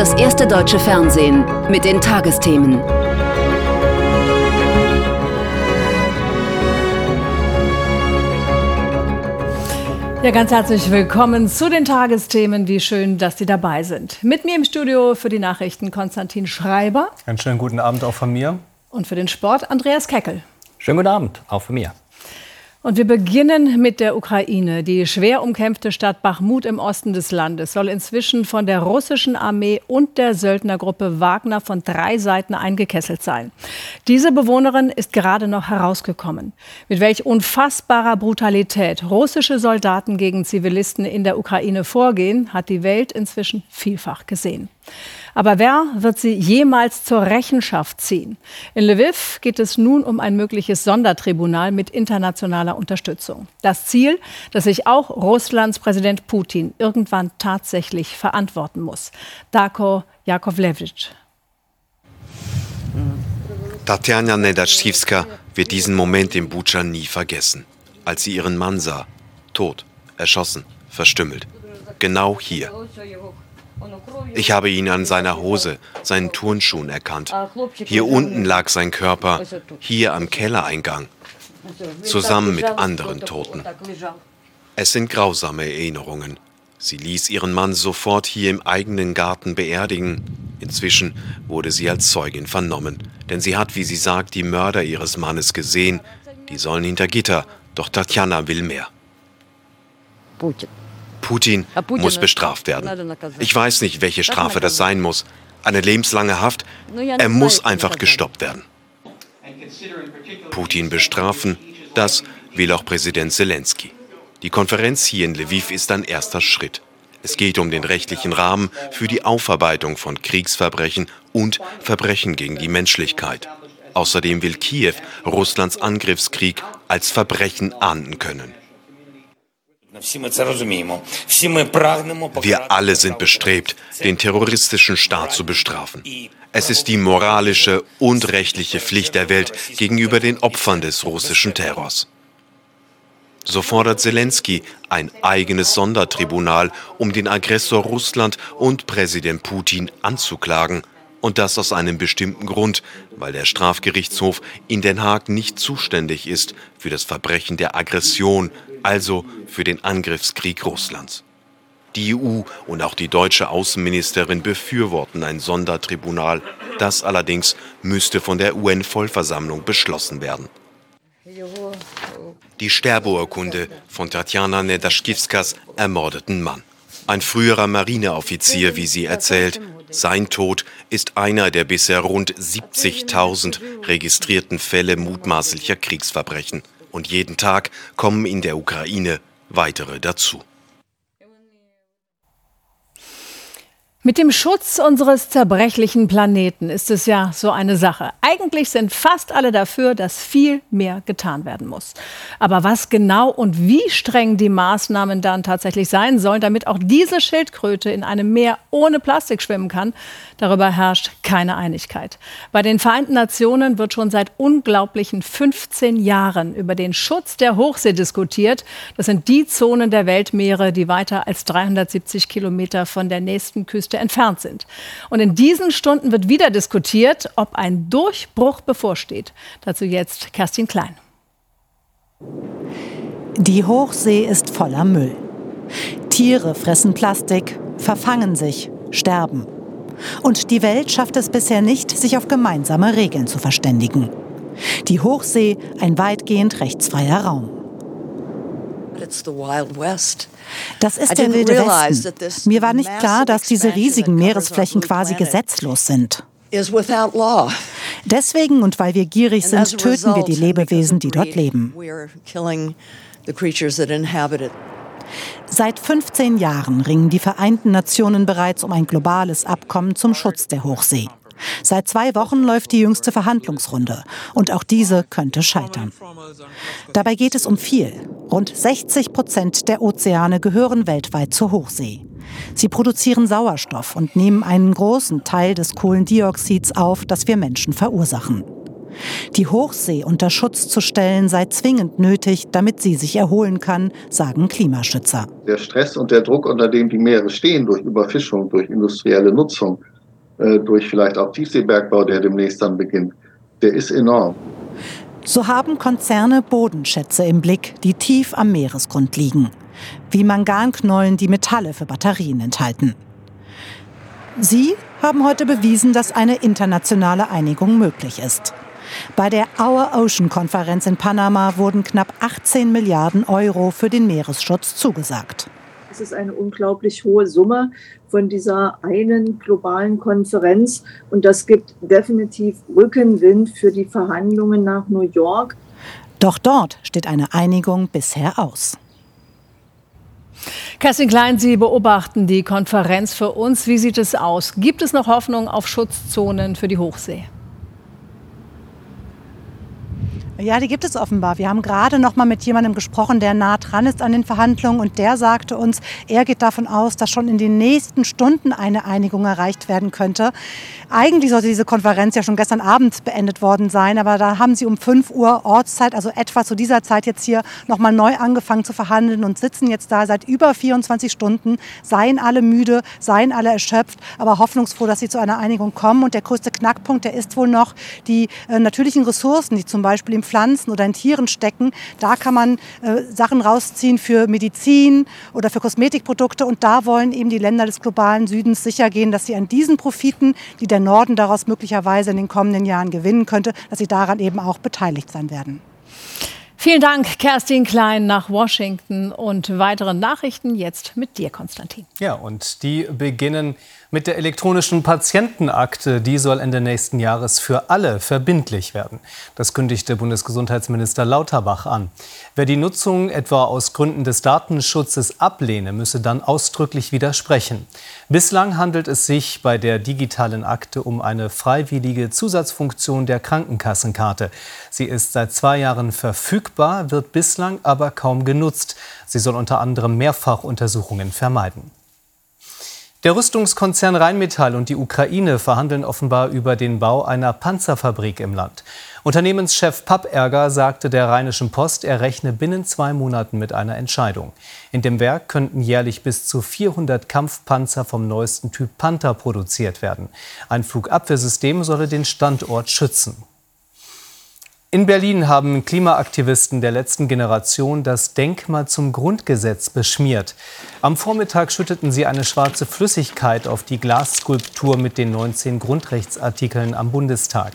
das erste deutsche Fernsehen mit den Tagesthemen. Ja, ganz herzlich willkommen zu den Tagesthemen. Wie schön, dass Sie dabei sind. Mit mir im Studio für die Nachrichten Konstantin Schreiber. Einen schönen guten Abend auch von mir. Und für den Sport Andreas Keckel. Schönen guten Abend auch von mir. Und wir beginnen mit der Ukraine. Die schwer umkämpfte Stadt Bachmut im Osten des Landes soll inzwischen von der russischen Armee und der Söldnergruppe Wagner von drei Seiten eingekesselt sein. Diese Bewohnerin ist gerade noch herausgekommen. Mit welch unfassbarer Brutalität russische Soldaten gegen Zivilisten in der Ukraine vorgehen, hat die Welt inzwischen vielfach gesehen. Aber wer wird sie jemals zur Rechenschaft ziehen? In Lviv geht es nun um ein mögliches Sondertribunal mit internationaler Unterstützung. Das Ziel, dass sich auch Russlands Präsident Putin irgendwann tatsächlich verantworten muss. Darko Jakovlevich. Tatjana Nedaschivska wird diesen Moment im Butscha nie vergessen, als sie ihren Mann sah, tot, erschossen, verstümmelt. Genau hier. Ich habe ihn an seiner Hose, seinen Turnschuhen erkannt. Hier unten lag sein Körper, hier am Kellereingang, zusammen mit anderen Toten. Es sind grausame Erinnerungen. Sie ließ ihren Mann sofort hier im eigenen Garten beerdigen. Inzwischen wurde sie als Zeugin vernommen, denn sie hat, wie sie sagt, die Mörder ihres Mannes gesehen. Die sollen hinter Gitter, doch Tatjana will mehr. Putin. Putin muss bestraft werden. Ich weiß nicht, welche Strafe das sein muss. Eine lebenslange Haft. Er muss einfach gestoppt werden. Putin bestrafen, das will auch Präsident Zelensky. Die Konferenz hier in Lviv ist ein erster Schritt. Es geht um den rechtlichen Rahmen für die Aufarbeitung von Kriegsverbrechen und Verbrechen gegen die Menschlichkeit. Außerdem will Kiew Russlands Angriffskrieg als Verbrechen ahnden können. Wir alle sind bestrebt, den terroristischen Staat zu bestrafen. Es ist die moralische und rechtliche Pflicht der Welt gegenüber den Opfern des russischen Terrors. So fordert Zelensky ein eigenes Sondertribunal, um den Aggressor Russland und Präsident Putin anzuklagen. Und das aus einem bestimmten Grund, weil der Strafgerichtshof in Den Haag nicht zuständig ist für das Verbrechen der Aggression also für den Angriffskrieg Russlands. Die EU und auch die deutsche Außenministerin befürworten ein Sondertribunal. Das allerdings müsste von der UN-Vollversammlung beschlossen werden. Die Sterbeurkunde von Tatjana Nedaschkivskas ermordeten Mann. Ein früherer Marineoffizier, wie sie erzählt. Sein Tod ist einer der bisher rund 70.000 registrierten Fälle mutmaßlicher Kriegsverbrechen und jeden Tag kommen in der Ukraine weitere dazu. Mit dem Schutz unseres zerbrechlichen Planeten ist es ja so eine Sache. Eigentlich sind fast alle dafür, dass viel mehr getan werden muss. Aber was genau und wie streng die Maßnahmen dann tatsächlich sein sollen, damit auch diese Schildkröte in einem Meer ohne Plastik schwimmen kann, darüber herrscht keine Einigkeit. Bei den Vereinten Nationen wird schon seit unglaublichen 15 Jahren über den Schutz der Hochsee diskutiert. Das sind die Zonen der Weltmeere, die weiter als 370 Kilometer von der nächsten Küste entfernt sind. Und in diesen Stunden wird wieder diskutiert, ob ein Durchbruch bevorsteht. Dazu jetzt Kerstin Klein. Die Hochsee ist voller Müll. Tiere fressen Plastik, verfangen sich, sterben. Und die Welt schafft es bisher nicht, sich auf gemeinsame Regeln zu verständigen. Die Hochsee ein weitgehend rechtsfreier Raum. Das ist der wilde Westen. Mir war nicht klar, dass diese riesigen Meeresflächen quasi gesetzlos sind. Deswegen und weil wir gierig sind, töten wir die Lebewesen, die dort leben. Seit 15 Jahren ringen die Vereinten Nationen bereits um ein globales Abkommen zum Schutz der Hochsee. Seit zwei Wochen läuft die jüngste Verhandlungsrunde und auch diese könnte scheitern. Dabei geht es um viel. Rund 60 Prozent der Ozeane gehören weltweit zur Hochsee. Sie produzieren Sauerstoff und nehmen einen großen Teil des Kohlendioxids auf, das wir Menschen verursachen. Die Hochsee unter Schutz zu stellen sei zwingend nötig, damit sie sich erholen kann, sagen Klimaschützer. Der Stress und der Druck, unter dem die Meere stehen, durch Überfischung, durch industrielle Nutzung, äh, durch vielleicht auch Tiefseebergbau, der demnächst dann beginnt, der ist enorm. So haben Konzerne Bodenschätze im Blick, die tief am Meeresgrund liegen, wie Manganknollen, die Metalle für Batterien enthalten. Sie haben heute bewiesen, dass eine internationale Einigung möglich ist. Bei der Our Ocean Konferenz in Panama wurden knapp 18 Milliarden Euro für den Meeresschutz zugesagt. Es ist eine unglaublich hohe Summe von dieser einen globalen Konferenz. Und das gibt definitiv Rückenwind für die Verhandlungen nach New York. Doch dort steht eine Einigung bisher aus. Kerstin Klein, Sie beobachten die Konferenz für uns. Wie sieht es aus? Gibt es noch Hoffnung auf Schutzzonen für die Hochsee? Ja, die gibt es offenbar. Wir haben gerade noch mal mit jemandem gesprochen, der nah dran ist an den Verhandlungen und der sagte uns, er geht davon aus, dass schon in den nächsten Stunden eine Einigung erreicht werden könnte. Eigentlich sollte diese Konferenz ja schon gestern Abend beendet worden sein, aber da haben sie um 5 Uhr Ortszeit, also etwa zu dieser Zeit jetzt hier noch mal neu angefangen zu verhandeln und sitzen jetzt da seit über 24 Stunden, seien alle müde, seien alle erschöpft, aber hoffnungsfroh, dass sie zu einer Einigung kommen. Und der größte Knackpunkt, der ist wohl noch die äh, natürlichen Ressourcen, die zum Beispiel im Pflanzen oder in Tieren stecken. Da kann man äh, Sachen rausziehen für Medizin oder für Kosmetikprodukte. Und da wollen eben die Länder des globalen Südens sicher gehen, dass sie an diesen Profiten, die der Norden daraus möglicherweise in den kommenden Jahren gewinnen könnte, dass sie daran eben auch beteiligt sein werden. Vielen Dank, Kerstin Klein nach Washington und weitere Nachrichten jetzt mit dir, Konstantin. Ja, und die beginnen mit der elektronischen Patientenakte. Die soll Ende nächsten Jahres für alle verbindlich werden. Das kündigte Bundesgesundheitsminister Lauterbach an. Wer die Nutzung etwa aus Gründen des Datenschutzes ablehne, müsse dann ausdrücklich widersprechen. Bislang handelt es sich bei der digitalen Akte um eine freiwillige Zusatzfunktion der Krankenkassenkarte. Sie ist seit zwei Jahren verfügbar, wird bislang aber kaum genutzt. Sie soll unter anderem Mehrfachuntersuchungen vermeiden. Der Rüstungskonzern Rheinmetall und die Ukraine verhandeln offenbar über den Bau einer Panzerfabrik im Land. Unternehmenschef Papperger sagte der Rheinischen Post, er rechne binnen zwei Monaten mit einer Entscheidung. In dem Werk könnten jährlich bis zu 400 Kampfpanzer vom neuesten Typ Panther produziert werden. Ein Flugabwehrsystem solle den Standort schützen. In Berlin haben Klimaaktivisten der letzten Generation das Denkmal zum Grundgesetz beschmiert. Am Vormittag schütteten sie eine schwarze Flüssigkeit auf die Glasskulptur mit den 19 Grundrechtsartikeln am Bundestag.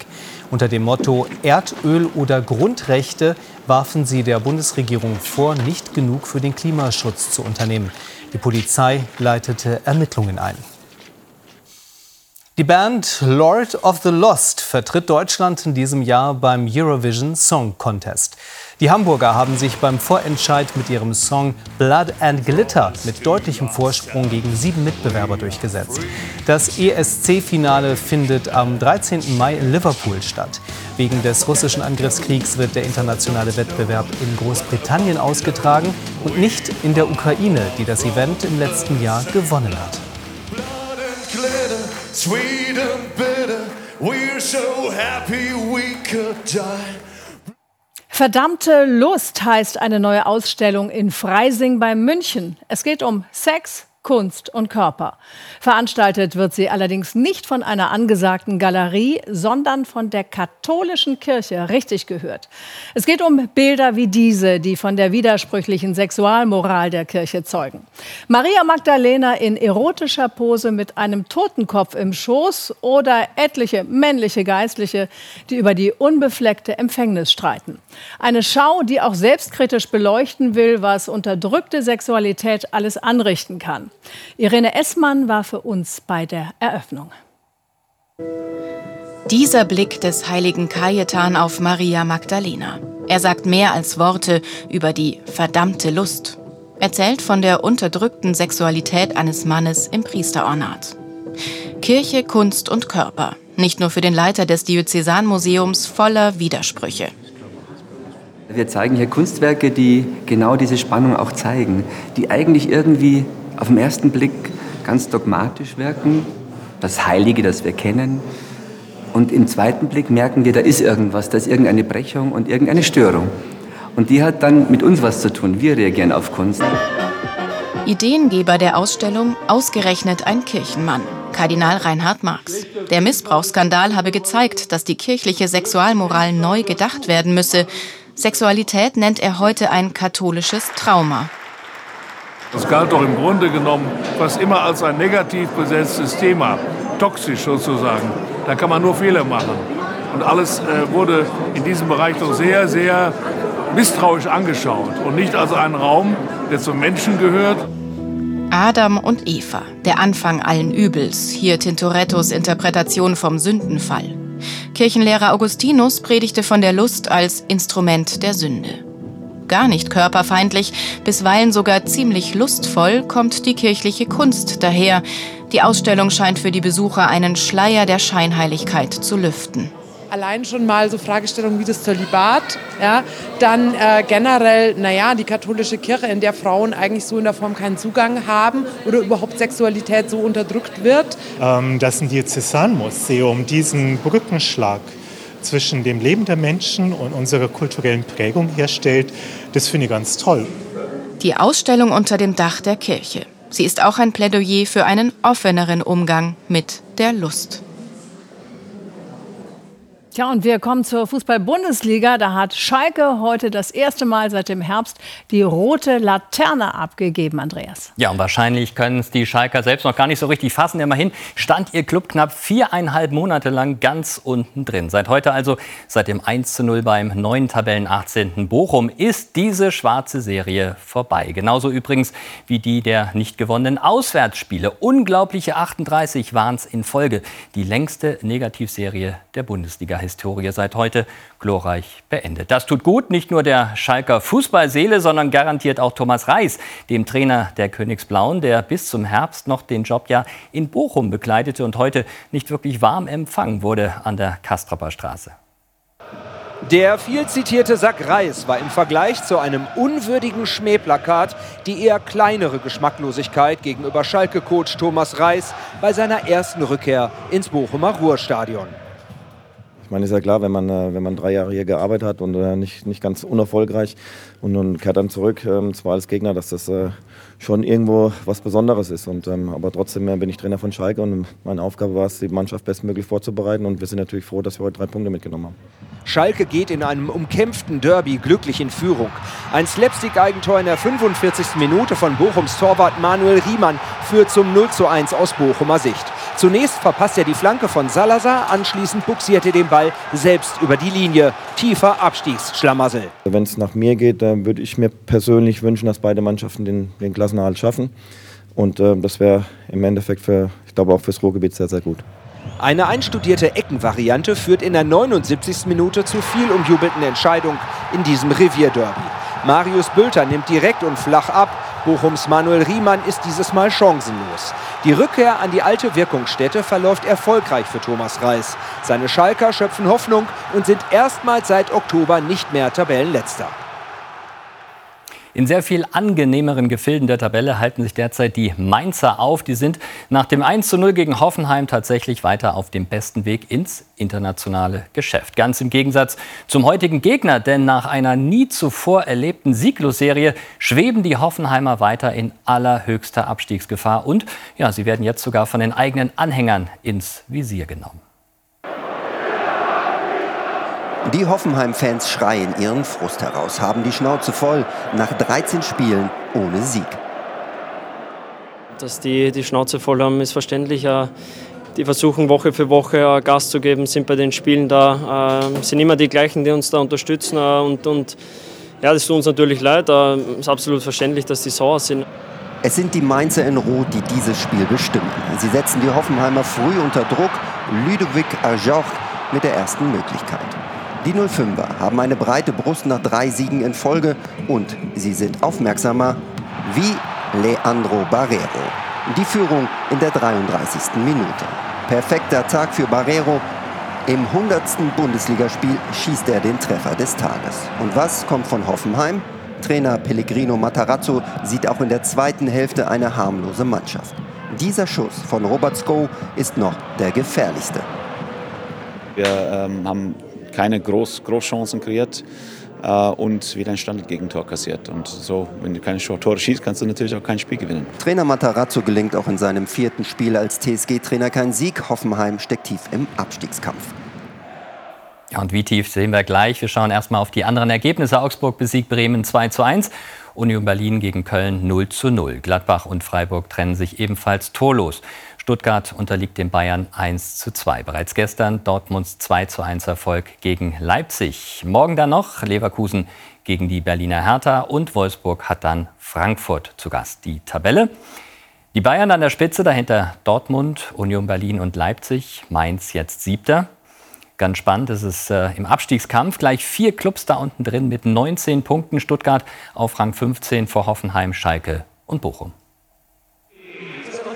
Unter dem Motto Erdöl oder Grundrechte warfen sie der Bundesregierung vor, nicht genug für den Klimaschutz zu unternehmen. Die Polizei leitete Ermittlungen ein. Die Band Lord of the Lost vertritt Deutschland in diesem Jahr beim Eurovision Song Contest. Die Hamburger haben sich beim Vorentscheid mit ihrem Song Blood and Glitter mit deutlichem Vorsprung gegen sieben Mitbewerber durchgesetzt. Das ESC-Finale findet am 13. Mai in Liverpool statt. Wegen des russischen Angriffskriegs wird der internationale Wettbewerb in Großbritannien ausgetragen und nicht in der Ukraine, die das Event im letzten Jahr gewonnen hat sweet and bitter. We're so happy we could die. Verdammte Lust heißt eine neue Ausstellung in Freising bei München. Es geht um Sex, Kunst und Körper. Veranstaltet wird sie allerdings nicht von einer angesagten Galerie, sondern von der katholischen Kirche, richtig gehört. Es geht um Bilder wie diese, die von der widersprüchlichen Sexualmoral der Kirche zeugen. Maria Magdalena in erotischer Pose mit einem Totenkopf im Schoß oder etliche männliche Geistliche, die über die unbefleckte Empfängnis streiten. Eine Schau, die auch selbstkritisch beleuchten will, was unterdrückte Sexualität alles anrichten kann. Irene Essmann war für uns bei der Eröffnung. Dieser Blick des heiligen Kajetan auf Maria Magdalena. Er sagt mehr als Worte über die verdammte Lust. Erzählt von der unterdrückten Sexualität eines Mannes im Priesterornat. Kirche, Kunst und Körper. Nicht nur für den Leiter des Diözesanmuseums voller Widersprüche. Wir zeigen hier Kunstwerke, die genau diese Spannung auch zeigen, die eigentlich irgendwie auf den ersten Blick ganz dogmatisch wirken, das Heilige, das wir kennen, Und im zweiten Blick merken wir, da ist irgendwas, da ist irgendeine Brechung und irgendeine Störung. Und die hat dann mit uns was zu tun. Wir reagieren auf Kunst. Ideengeber der Ausstellung ausgerechnet ein Kirchenmann, Kardinal Reinhard Marx. Der Missbrauchsskandal habe gezeigt, dass die kirchliche Sexualmoral neu gedacht werden müsse. Sexualität nennt er heute ein katholisches Trauma. Das galt doch im Grunde genommen fast immer als ein negativ besetztes Thema, toxisch sozusagen. Da kann man nur Fehler machen. Und alles äh, wurde in diesem Bereich doch sehr, sehr misstrauisch angeschaut und nicht als einen Raum, der zum Menschen gehört. Adam und Eva, der Anfang allen Übels, hier Tintorettos Interpretation vom Sündenfall. Kirchenlehrer Augustinus predigte von der Lust als Instrument der Sünde. Gar nicht körperfeindlich, bisweilen sogar ziemlich lustvoll kommt die kirchliche Kunst daher. Die Ausstellung scheint für die Besucher einen Schleier der Scheinheiligkeit zu lüften allein schon mal so Fragestellungen wie das Zölibat, ja, dann äh, generell, naja, die katholische Kirche, in der Frauen eigentlich so in der Form keinen Zugang haben oder überhaupt Sexualität so unterdrückt wird. Ähm, dass ein Diözesanmuseum diesen Brückenschlag zwischen dem Leben der Menschen und unserer kulturellen Prägung herstellt, das finde ich ganz toll. Die Ausstellung unter dem Dach der Kirche. Sie ist auch ein Plädoyer für einen offeneren Umgang mit der Lust. Tja, und wir kommen zur Fußball-Bundesliga. Da hat Schalke heute das erste Mal seit dem Herbst die rote Laterne abgegeben, Andreas. Ja, und wahrscheinlich können es die Schalker selbst noch gar nicht so richtig fassen. Immerhin stand ihr Club knapp viereinhalb Monate lang ganz unten drin. Seit heute also, seit dem 1 zu 0 beim neuen Tabellen 18. Bochum, ist diese schwarze Serie vorbei. Genauso übrigens wie die der nicht gewonnenen Auswärtsspiele. Unglaubliche 38 waren es in Folge. Die längste Negativserie der Bundesliga. Historie seit heute glorreich beendet. Das tut gut, nicht nur der Schalker Fußballseele, sondern garantiert auch Thomas Reis, dem Trainer der Königsblauen, der bis zum Herbst noch den Job ja in Bochum bekleidete und heute nicht wirklich warm empfangen wurde an der Kastrapper Straße. Der viel zitierte Sack Reis war im Vergleich zu einem unwürdigen Schmähplakat die eher kleinere Geschmacklosigkeit gegenüber Schalke-Coach Thomas Reis bei seiner ersten Rückkehr ins Bochumer Ruhrstadion. Meine, ist ja klar, wenn man, äh, wenn man drei Jahre hier gearbeitet hat und äh, nicht, nicht ganz unerfolgreich und nun kehrt dann zurück, ähm, zwar als Gegner, dass das äh, schon irgendwo was Besonderes ist. Und, ähm, aber trotzdem bin ich Trainer von Schalke und meine Aufgabe war es, die Mannschaft bestmöglich vorzubereiten. Und wir sind natürlich froh, dass wir heute drei Punkte mitgenommen haben. Schalke geht in einem umkämpften Derby glücklich in Führung. Ein Slapstick-Eigentor in der 45. Minute von Bochums Torwart Manuel Riemann führt zum 0 zu 1 aus Bochumer Sicht. Zunächst verpasst er die Flanke von Salazar, anschließend buxiert er den Ball selbst über die Linie. Tiefer Abstiegsschlamassel. Wenn es nach mir geht, dann würde ich mir persönlich wünschen, dass beide Mannschaften den, den Klassenerhalt schaffen. Und äh, das wäre im Endeffekt für, ich glaube auch fürs Ruhrgebiet sehr, sehr gut. Eine einstudierte Eckenvariante führt in der 79. Minute zu viel umjubelten Entscheidung in diesem Revierderby. Marius Bülter nimmt direkt und flach ab. Bochums Manuel Riemann ist dieses Mal chancenlos. Die Rückkehr an die alte Wirkungsstätte verläuft erfolgreich für Thomas Reis. Seine Schalker schöpfen Hoffnung und sind erstmals seit Oktober nicht mehr Tabellenletzter. In sehr viel angenehmeren Gefilden der Tabelle halten sich derzeit die Mainzer auf. Die sind nach dem 1 zu 0 gegen Hoffenheim tatsächlich weiter auf dem besten Weg ins internationale Geschäft. Ganz im Gegensatz zum heutigen Gegner, denn nach einer nie zuvor erlebten Sieglosserie schweben die Hoffenheimer weiter in allerhöchster Abstiegsgefahr. Und ja, sie werden jetzt sogar von den eigenen Anhängern ins Visier genommen. Die Hoffenheim-Fans schreien ihren Frust heraus, haben die Schnauze voll nach 13 Spielen ohne Sieg. Dass die die Schnauze voll haben, ist verständlich. Die versuchen Woche für Woche Gas zu geben, sind bei den Spielen da, ähm, sind immer die gleichen, die uns da unterstützen. Äh, und, und ja, das tut uns natürlich leid. Es äh, ist absolut verständlich, dass die sauer sind. Es sind die Mainzer in Rot, die dieses Spiel bestimmen. Sie setzen die Hoffenheimer früh unter Druck. Ludovic Ajorch mit der ersten Möglichkeit. Die 05er haben eine breite Brust nach drei Siegen in Folge und sie sind aufmerksamer wie Leandro Barrero. Die Führung in der 33. Minute. Perfekter Tag für Barrero. Im 100. Bundesligaspiel schießt er den Treffer des Tages. Und was kommt von Hoffenheim? Trainer Pellegrino Matarazzo sieht auch in der zweiten Hälfte eine harmlose Mannschaft. Dieser Schuss von Robert Sko ist noch der gefährlichste. Wir ähm, haben keine Groß Großchancen kreiert äh, und wieder ein Standardgegentor kassiert. Und so, wenn du keine Tore schießt, kannst du natürlich auch kein Spiel gewinnen. Trainer Matarazzo gelingt auch in seinem vierten Spiel als TSG-Trainer kein Sieg. Hoffenheim steckt tief im Abstiegskampf. Ja, und wie tief sehen wir gleich. Wir schauen erstmal auf die anderen Ergebnisse. Augsburg besiegt Bremen 2 zu 1. Union Berlin gegen Köln 0 zu 0. Gladbach und Freiburg trennen sich ebenfalls torlos. Stuttgart unterliegt den Bayern 1 zu 2. Bereits gestern Dortmunds 2 zu 1 Erfolg gegen Leipzig. Morgen dann noch Leverkusen gegen die Berliner Hertha und Wolfsburg hat dann Frankfurt zu Gast. Die Tabelle. Die Bayern an der Spitze, dahinter Dortmund, Union Berlin und Leipzig. Mainz jetzt siebter. Ganz spannend, es ist äh, im Abstiegskampf gleich vier Clubs da unten drin mit 19 Punkten. Stuttgart auf Rang 15 vor Hoffenheim, Schalke und Bochum.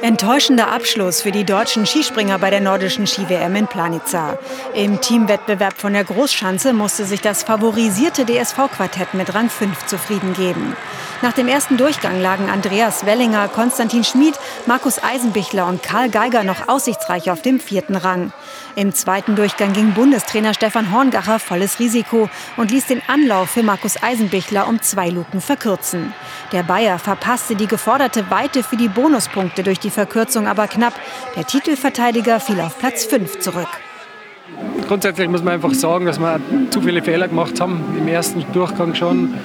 Enttäuschender Abschluss für die deutschen Skispringer bei der nordischen Ski-WM in Planica. Im Teamwettbewerb von der Großschanze musste sich das favorisierte DSV-Quartett mit Rang 5 zufrieden geben. Nach dem ersten Durchgang lagen Andreas Wellinger, Konstantin Schmid, Markus Eisenbichler und Karl Geiger noch aussichtsreich auf dem vierten Rang. Im zweiten Durchgang ging Bundestrainer Stefan Horngacher volles Risiko und ließ den Anlauf für Markus Eisenbichler um zwei Luken verkürzen. Der Bayer verpasste die geforderte Weite für die Bonuspunkte durch die Verkürzung aber knapp. Der Titelverteidiger fiel auf Platz 5 zurück. Grundsätzlich muss man einfach sagen, dass wir zu viele Fehler gemacht haben im ersten Durchgang schon.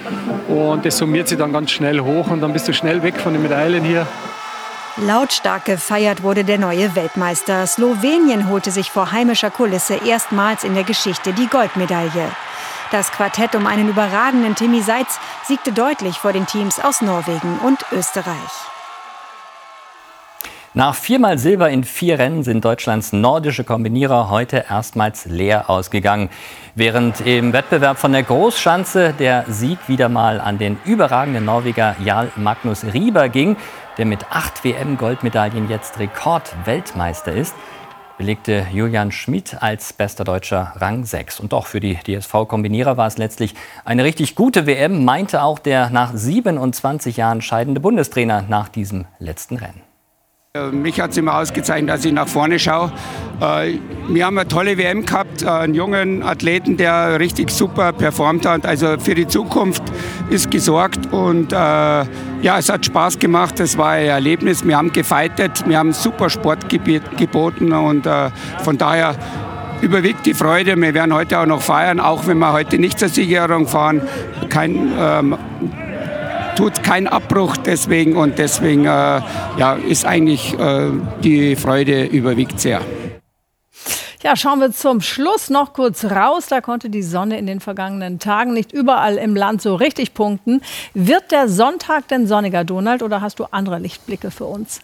Und das summiert sich dann ganz schnell hoch und dann bist du schnell weg von den Medaillen hier. Lautstark gefeiert wurde der neue Weltmeister. Slowenien holte sich vor heimischer Kulisse erstmals in der Geschichte die Goldmedaille. Das Quartett um einen überragenden Timmy Seitz siegte deutlich vor den Teams aus Norwegen und Österreich. Nach viermal Silber in vier Rennen sind Deutschlands nordische Kombinierer heute erstmals leer ausgegangen. Während im Wettbewerb von der Großschanze der Sieg wieder mal an den überragenden Norweger Jarl Magnus Rieber ging, der mit acht WM-Goldmedaillen jetzt Rekordweltmeister ist, belegte Julian Schmid als bester Deutscher Rang 6. Und doch für die DSV-Kombinierer war es letztlich eine richtig gute WM, meinte auch der nach 27 Jahren scheidende Bundestrainer nach diesem letzten Rennen. Äh, mich hat es immer ausgezeichnet, dass ich nach vorne schaue. Äh, wir haben eine tolle WM gehabt, äh, einen jungen Athleten, der richtig super performt hat. Also für die Zukunft ist gesorgt und ja, es hat Spaß gemacht. Es war ein Erlebnis. Wir haben gefeitet, wir haben super Sport geboten und von daher überwiegt die Freude. Wir werden heute auch noch feiern, auch wenn wir heute nicht zur Siegerehrung fahren. Kein, ähm, tut keinen Abbruch deswegen und deswegen äh, ja, ist eigentlich äh, die Freude überwiegt sehr. Ja, schauen wir zum Schluss noch kurz raus. Da konnte die Sonne in den vergangenen Tagen nicht überall im Land so richtig punkten. Wird der Sonntag denn sonniger, Donald, oder hast du andere Lichtblicke für uns?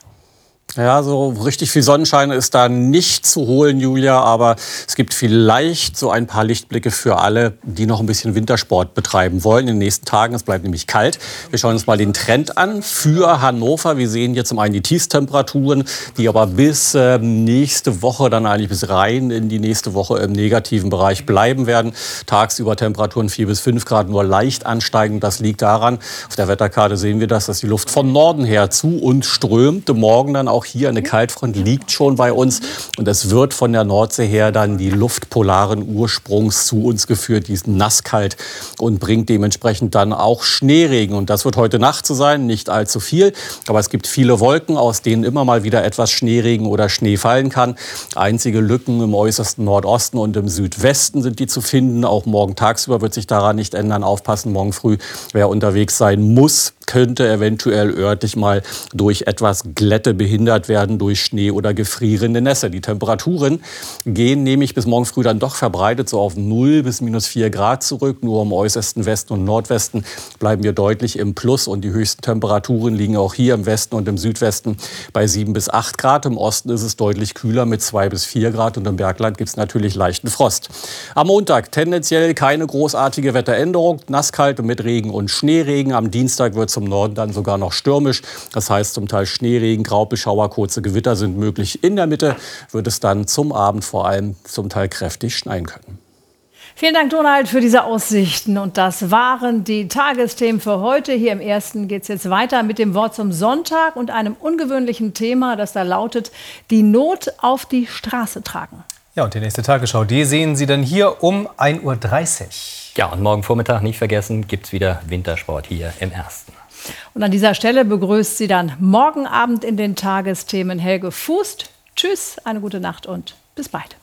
Ja, so richtig viel Sonnenschein ist da nicht zu holen, Julia, aber es gibt vielleicht so ein paar Lichtblicke für alle, die noch ein bisschen Wintersport betreiben wollen in den nächsten Tagen. Es bleibt nämlich kalt. Wir schauen uns mal den Trend an für Hannover. Wir sehen hier zum einen die Tiefstemperaturen, die aber bis äh, nächste Woche, dann eigentlich bis rein in die nächste Woche im negativen Bereich bleiben werden. Tagsüber Temperaturen 4 bis 5 Grad nur leicht ansteigen. Das liegt daran, auf der Wetterkarte sehen wir das, dass die Luft von Norden her zu uns strömt. Morgen dann auch auch hier eine Kaltfront liegt schon bei uns. Und es wird von der Nordsee her dann die Luft polaren Ursprungs zu uns geführt, die ist nasskalt und bringt dementsprechend dann auch Schneeregen. Und das wird heute Nacht so sein, nicht allzu viel. Aber es gibt viele Wolken, aus denen immer mal wieder etwas Schneeregen oder Schnee fallen kann. Einzige Lücken im äußersten Nordosten und im Südwesten sind die zu finden. Auch morgen tagsüber wird sich daran nicht ändern. Aufpassen, morgen früh, wer unterwegs sein muss, könnte eventuell örtlich mal durch etwas Glätte behindert werden, durch Schnee oder gefrierende Nässe. Die Temperaturen gehen nämlich bis morgen früh dann doch verbreitet so auf 0 bis minus 4 Grad zurück. Nur im äußersten Westen und Nordwesten bleiben wir deutlich im Plus und die höchsten Temperaturen liegen auch hier im Westen und im Südwesten bei 7 bis 8 Grad. Im Osten ist es deutlich kühler mit 2 bis 4 Grad und im Bergland gibt es natürlich leichten Frost. Am Montag tendenziell keine großartige Wetteränderung, nasskalt mit Regen und Schneeregen. Am Dienstag wird es zum Norden dann sogar noch stürmisch. Das heißt zum Teil Schneeregen, Graupelschauer, kurze Gewitter sind möglich. In der Mitte wird es dann zum Abend vor allem zum Teil kräftig schneien können. Vielen Dank, Donald, für diese Aussichten. Und das waren die Tagesthemen für heute. Hier im ersten geht es jetzt weiter mit dem Wort zum Sonntag und einem ungewöhnlichen Thema, das da lautet, die Not auf die Straße tragen. Ja, und die nächste Tagesschau, die sehen Sie dann hier um 1.30 Uhr. Ja, und morgen Vormittag nicht vergessen, gibt es wieder Wintersport hier im Ersten. Und an dieser Stelle begrüßt sie dann morgen Abend in den Tagesthemen Helge Fußt. Tschüss, eine gute Nacht und bis bald.